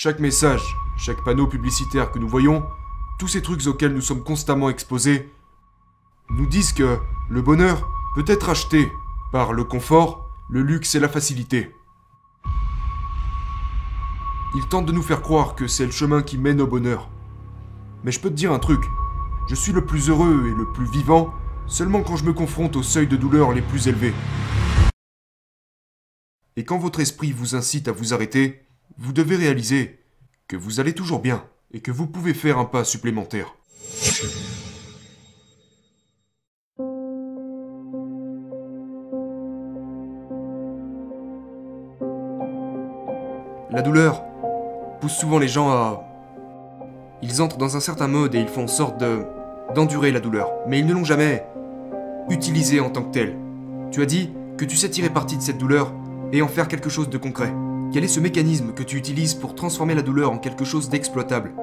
Chaque message, chaque panneau publicitaire que nous voyons, tous ces trucs auxquels nous sommes constamment exposés, nous disent que le bonheur peut être acheté par le confort, le luxe et la facilité. Ils tentent de nous faire croire que c'est le chemin qui mène au bonheur. Mais je peux te dire un truc, je suis le plus heureux et le plus vivant seulement quand je me confronte aux seuils de douleur les plus élevés. Et quand votre esprit vous incite à vous arrêter, vous devez réaliser que vous allez toujours bien et que vous pouvez faire un pas supplémentaire. La douleur pousse souvent les gens à... Ils entrent dans un certain mode et ils font en sorte de... d'endurer la douleur. Mais ils ne l'ont jamais utilisée en tant que telle. Tu as dit que tu sais tirer parti de cette douleur et en faire quelque chose de concret. Quel est ce mécanisme que tu utilises pour transformer la douleur en quelque chose d'exploitable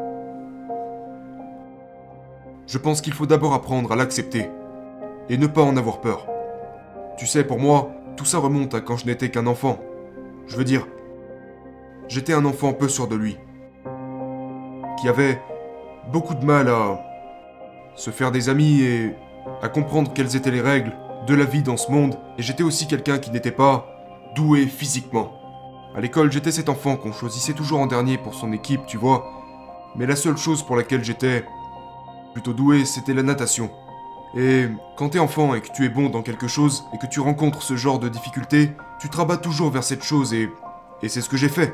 Je pense qu'il faut d'abord apprendre à l'accepter et ne pas en avoir peur. Tu sais, pour moi, tout ça remonte à quand je n'étais qu'un enfant. Je veux dire, j'étais un enfant peu sûr de lui, qui avait beaucoup de mal à se faire des amis et à comprendre quelles étaient les règles de la vie dans ce monde, et j'étais aussi quelqu'un qui n'était pas doué physiquement. À l'école, j'étais cet enfant qu'on choisissait toujours en dernier pour son équipe, tu vois. Mais la seule chose pour laquelle j'étais plutôt doué, c'était la natation. Et quand t'es enfant et que tu es bon dans quelque chose et que tu rencontres ce genre de difficultés, tu te rabats toujours vers cette chose et. Et c'est ce que j'ai fait.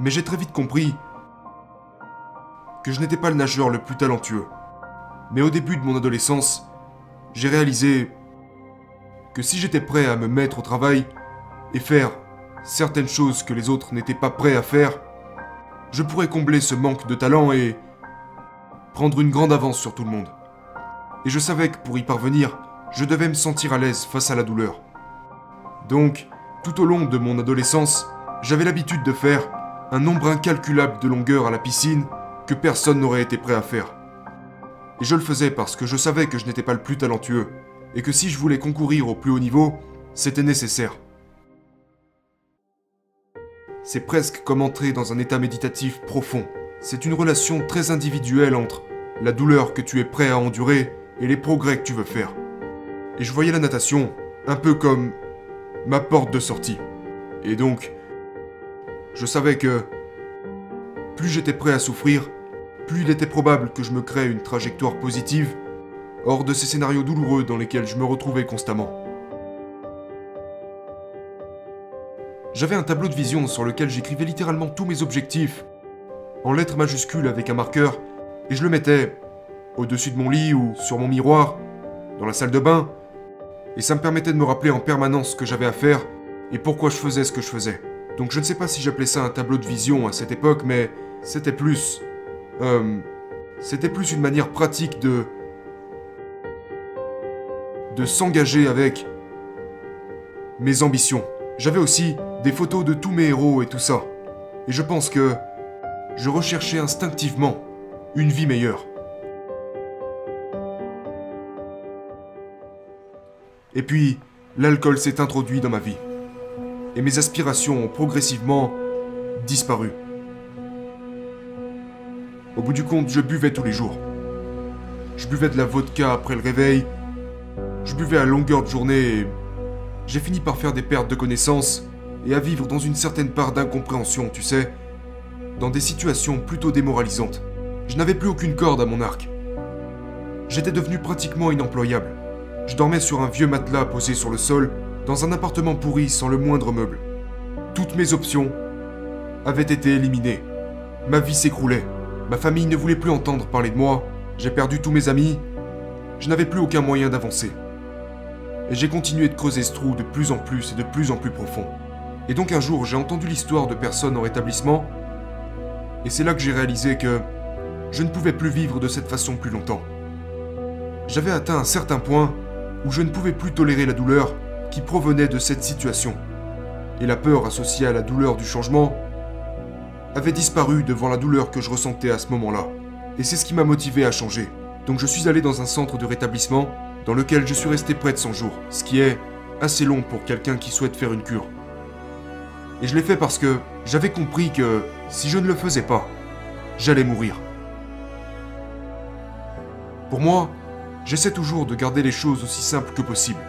Mais j'ai très vite compris que je n'étais pas le nageur le plus talentueux. Mais au début de mon adolescence, j'ai réalisé que si j'étais prêt à me mettre au travail et faire certaines choses que les autres n'étaient pas prêts à faire, je pourrais combler ce manque de talent et prendre une grande avance sur tout le monde. Et je savais que pour y parvenir, je devais me sentir à l'aise face à la douleur. Donc, tout au long de mon adolescence, j'avais l'habitude de faire un nombre incalculable de longueurs à la piscine que personne n'aurait été prêt à faire. Et je le faisais parce que je savais que je n'étais pas le plus talentueux, et que si je voulais concourir au plus haut niveau, c'était nécessaire. C'est presque comme entrer dans un état méditatif profond. C'est une relation très individuelle entre la douleur que tu es prêt à endurer et les progrès que tu veux faire. Et je voyais la natation un peu comme ma porte de sortie. Et donc, je savais que plus j'étais prêt à souffrir, plus il était probable que je me crée une trajectoire positive hors de ces scénarios douloureux dans lesquels je me retrouvais constamment. J'avais un tableau de vision sur lequel j'écrivais littéralement tous mes objectifs, en lettres majuscules avec un marqueur, et je le mettais au-dessus de mon lit ou sur mon miroir, dans la salle de bain, et ça me permettait de me rappeler en permanence ce que j'avais à faire et pourquoi je faisais ce que je faisais. Donc je ne sais pas si j'appelais ça un tableau de vision à cette époque, mais c'était plus... Euh, c'était plus une manière pratique de... de s'engager avec mes ambitions. J'avais aussi des photos de tous mes héros et tout ça. Et je pense que je recherchais instinctivement une vie meilleure. Et puis, l'alcool s'est introduit dans ma vie. Et mes aspirations ont progressivement disparu. Au bout du compte, je buvais tous les jours. Je buvais de la vodka après le réveil. Je buvais à longueur de journée et j'ai fini par faire des pertes de connaissances et à vivre dans une certaine part d'incompréhension, tu sais, dans des situations plutôt démoralisantes. Je n'avais plus aucune corde à mon arc. J'étais devenu pratiquement inemployable. Je dormais sur un vieux matelas posé sur le sol, dans un appartement pourri sans le moindre meuble. Toutes mes options avaient été éliminées. Ma vie s'écroulait. Ma famille ne voulait plus entendre parler de moi. J'ai perdu tous mes amis. Je n'avais plus aucun moyen d'avancer. Et j'ai continué de creuser ce trou de plus en plus et de plus en plus profond. Et donc un jour, j'ai entendu l'histoire de personnes en rétablissement, et c'est là que j'ai réalisé que je ne pouvais plus vivre de cette façon plus longtemps. J'avais atteint un certain point où je ne pouvais plus tolérer la douleur qui provenait de cette situation. Et la peur associée à la douleur du changement avait disparu devant la douleur que je ressentais à ce moment-là. Et c'est ce qui m'a motivé à changer. Donc je suis allé dans un centre de rétablissement dans lequel je suis resté près de 100 jours, ce qui est assez long pour quelqu'un qui souhaite faire une cure. Et je l'ai fait parce que j'avais compris que si je ne le faisais pas, j'allais mourir. Pour moi, j'essaie toujours de garder les choses aussi simples que possible.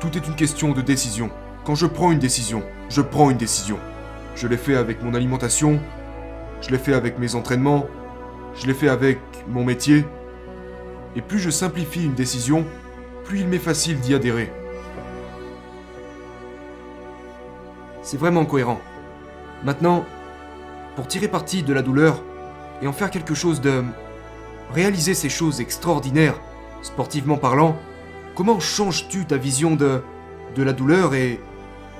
Tout est une question de décision. Quand je prends une décision, je prends une décision. Je l'ai fait avec mon alimentation, je l'ai fait avec mes entraînements, je l'ai fait avec mon métier. Et plus je simplifie une décision, plus il m'est facile d'y adhérer. C'est vraiment cohérent. Maintenant, pour tirer parti de la douleur et en faire quelque chose de... réaliser ces choses extraordinaires, sportivement parlant, comment changes-tu ta vision de... de la douleur et...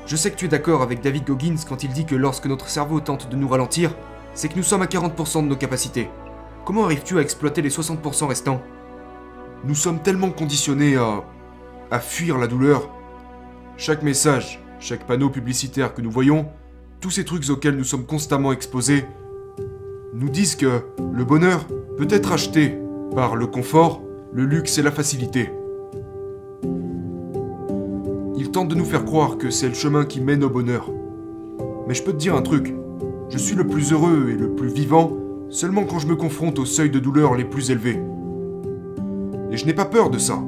Je sais que tu es d'accord avec David Goggins quand il dit que lorsque notre cerveau tente de nous ralentir, c'est que nous sommes à 40% de nos capacités. Comment arrives-tu à exploiter les 60% restants? Nous sommes tellement conditionnés à... fuir la douleur. Chaque message, chaque panneau publicitaire que nous voyons, tous ces trucs auxquels nous sommes constamment exposés, nous disent que le bonheur peut être acheté par le confort, le luxe et la facilité. Ils tentent de nous faire croire que c'est le chemin qui mène au bonheur. Mais je peux te dire un truc, je suis le plus heureux et le plus vivant seulement quand je me confronte aux seuils de douleur les plus élevés. Et je n'ai pas peur de ça.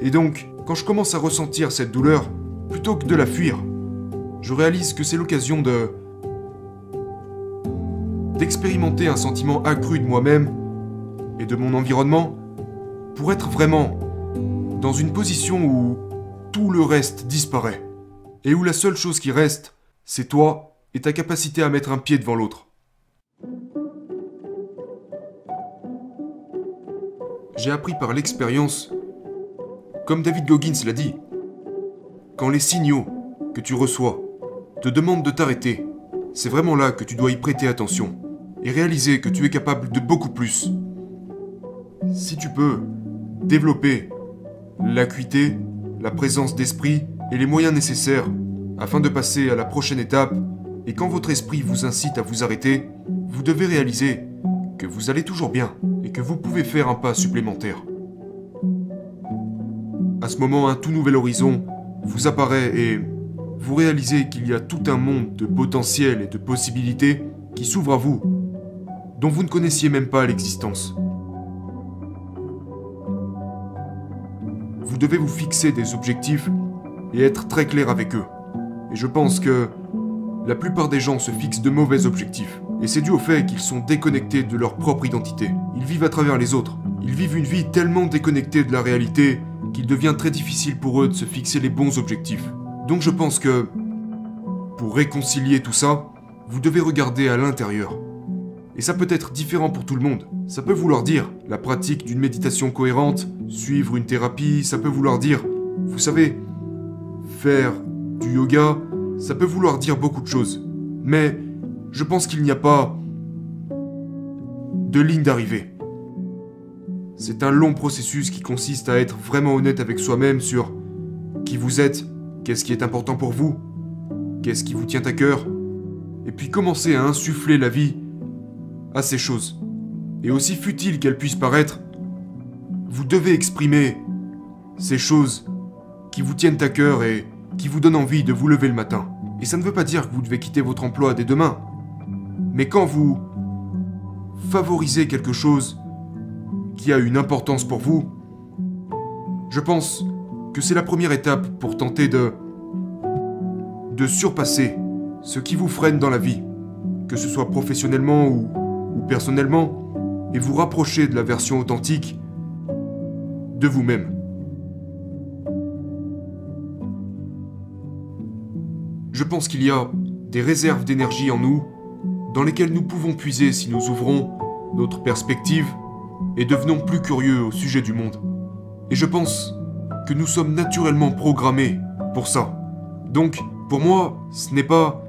Et donc, quand je commence à ressentir cette douleur, plutôt que de la fuir, je réalise que c'est l'occasion de... d'expérimenter un sentiment accru de moi-même et de mon environnement pour être vraiment dans une position où tout le reste disparaît et où la seule chose qui reste, c'est toi et ta capacité à mettre un pied devant l'autre. J'ai appris par l'expérience, comme David Goggins l'a dit, quand les signaux que tu reçois te demandent de t'arrêter, c'est vraiment là que tu dois y prêter attention et réaliser que tu es capable de beaucoup plus. Si tu peux développer l'acuité, la présence d'esprit et les moyens nécessaires afin de passer à la prochaine étape, et quand votre esprit vous incite à vous arrêter, vous devez réaliser que vous allez toujours bien que vous pouvez faire un pas supplémentaire. À ce moment, un tout nouvel horizon vous apparaît et vous réalisez qu'il y a tout un monde de potentiel et de possibilités qui s'ouvre à vous, dont vous ne connaissiez même pas l'existence. Vous devez vous fixer des objectifs et être très clair avec eux. Et je pense que la plupart des gens se fixent de mauvais objectifs. Et c'est dû au fait qu'ils sont déconnectés de leur propre identité. Ils vivent à travers les autres. Ils vivent une vie tellement déconnectée de la réalité qu'il devient très difficile pour eux de se fixer les bons objectifs. Donc je pense que, pour réconcilier tout ça, vous devez regarder à l'intérieur. Et ça peut être différent pour tout le monde. Ça peut vouloir dire la pratique d'une méditation cohérente, suivre une thérapie, ça peut vouloir dire, vous savez, faire du yoga, ça peut vouloir dire beaucoup de choses. Mais je pense qu'il n'y a pas de ligne d'arrivée. C'est un long processus qui consiste à être vraiment honnête avec soi-même sur qui vous êtes, qu'est-ce qui est important pour vous, qu'est-ce qui vous tient à cœur, et puis commencer à insuffler la vie à ces choses. Et aussi futiles qu'elles puissent paraître, vous devez exprimer ces choses qui vous tiennent à cœur et qui vous donnent envie de vous lever le matin. Et ça ne veut pas dire que vous devez quitter votre emploi dès demain. Mais quand vous favorisez quelque chose qui a une importance pour vous, je pense que c'est la première étape pour tenter de surpasser ce qui vous freine dans la vie, que ce soit professionnellement ou personnellement, et vous rapprocher de la version authentique de vous-même. Je pense qu'il y a des réserves d'énergie en nous dans lesquelles nous pouvons puiser si nous ouvrons notre perspective et devenons plus curieux au sujet du monde. Et je pense que nous sommes naturellement programmés pour ça. Donc, pour moi, ce n'est pas...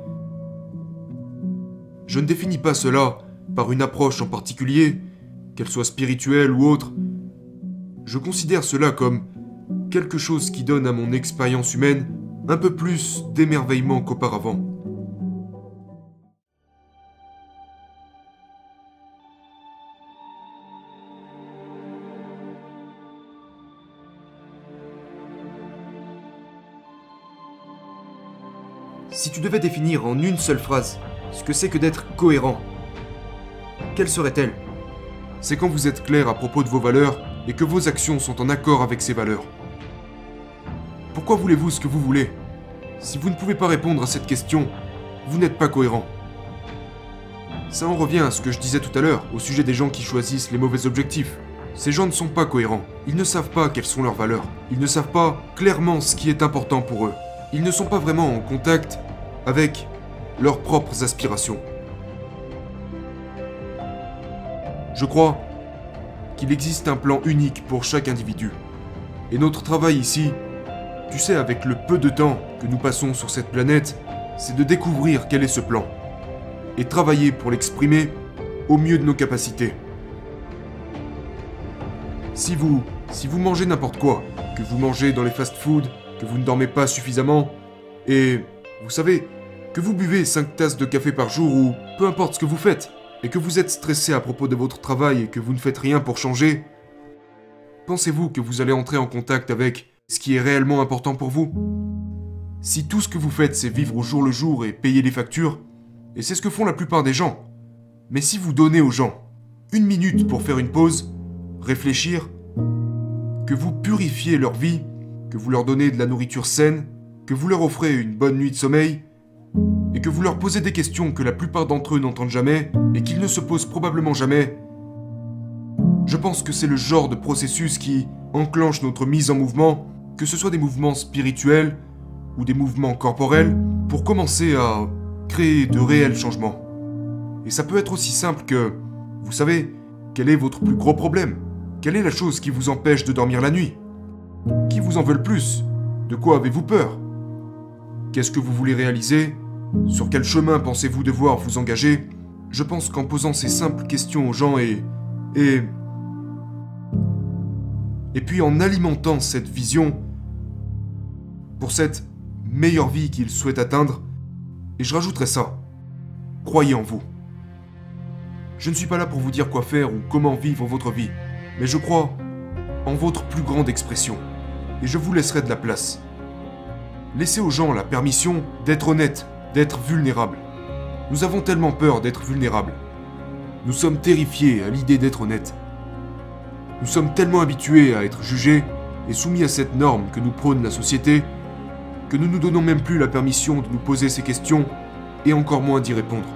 Je ne définis pas cela par une approche en particulier, qu'elle soit spirituelle ou autre. Je considère cela comme quelque chose qui donne à mon expérience humaine un peu plus d'émerveillement qu'auparavant. Si tu devais définir en une seule phrase ce que c'est que d'être cohérent, quelle serait-elle? C'est quand vous êtes clair à propos de vos valeurs et que vos actions sont en accord avec ces valeurs. Pourquoi voulez-vous ce que vous voulez? Si vous ne pouvez pas répondre à cette question, vous n'êtes pas cohérent. Ça en revient à ce que je disais tout à l'heure au sujet des gens qui choisissent les mauvais objectifs. Ces gens ne sont pas cohérents. Ils ne savent pas quelles sont leurs valeurs. Ils ne savent pas clairement ce qui est important pour eux. Ils ne sont pas vraiment en contact avec leurs propres aspirations. Je crois qu'il existe un plan unique pour chaque individu. Et notre travail ici, tu sais, avec le peu de temps que nous passons sur cette planète, c'est de découvrir quel est ce plan. Et travailler pour l'exprimer au mieux de nos capacités. Si vous, si vous mangez n'importe quoi, que vous mangez dans les fast-foods, que vous ne dormez pas suffisamment, et, vous savez, que vous buvez 5 tasses de café par jour ou peu importe ce que vous faites, et que vous êtes stressé à propos de votre travail et que vous ne faites rien pour changer, pensez-vous que vous allez entrer en contact avec ce qui est réellement important pour vous? Si tout ce que vous faites c'est vivre au jour le jour et payer les factures, et c'est ce que font la plupart des gens, mais si vous donnez aux gens une minute pour faire une pause, réfléchir, que vous purifiez leur vie, que vous leur donnez de la nourriture saine, que vous leur offrez une bonne nuit de sommeil, et que vous leur posez des questions que la plupart d'entre eux n'entendent jamais et qu'ils ne se posent probablement jamais, je pense que c'est le genre de processus qui enclenche notre mise en mouvement, que ce soit des mouvements spirituels ou des mouvements corporels, pour commencer à créer de réels changements. Et ça peut être aussi simple que, vous savez, quel est votre plus gros problème? Quelle est la chose qui vous empêche de dormir la nuit? Qui vous en veut le plus? De quoi avez-vous peur? Qu'est-ce que vous voulez réaliser? Sur quel chemin pensez-vous devoir vous engager? Je pense qu'en posant ces simples questions aux gens et... et... Et puis en alimentant cette vision pour cette meilleure vie qu'ils souhaitent atteindre, et je rajouterai ça, croyez en vous. Je ne suis pas là pour vous dire quoi faire ou comment vivre votre vie, mais je crois en votre plus grande expression, et je vous laisserai de la place. Laissez aux gens la permission d'être honnêtes, d'être vulnérables. Nous avons tellement peur d'être vulnérables. Nous sommes terrifiés à l'idée d'être honnêtes. Nous sommes tellement habitués à être jugés et soumis à cette norme que nous prône la société que nous nous donnons même plus la permission de nous poser ces questions et encore moins d'y répondre.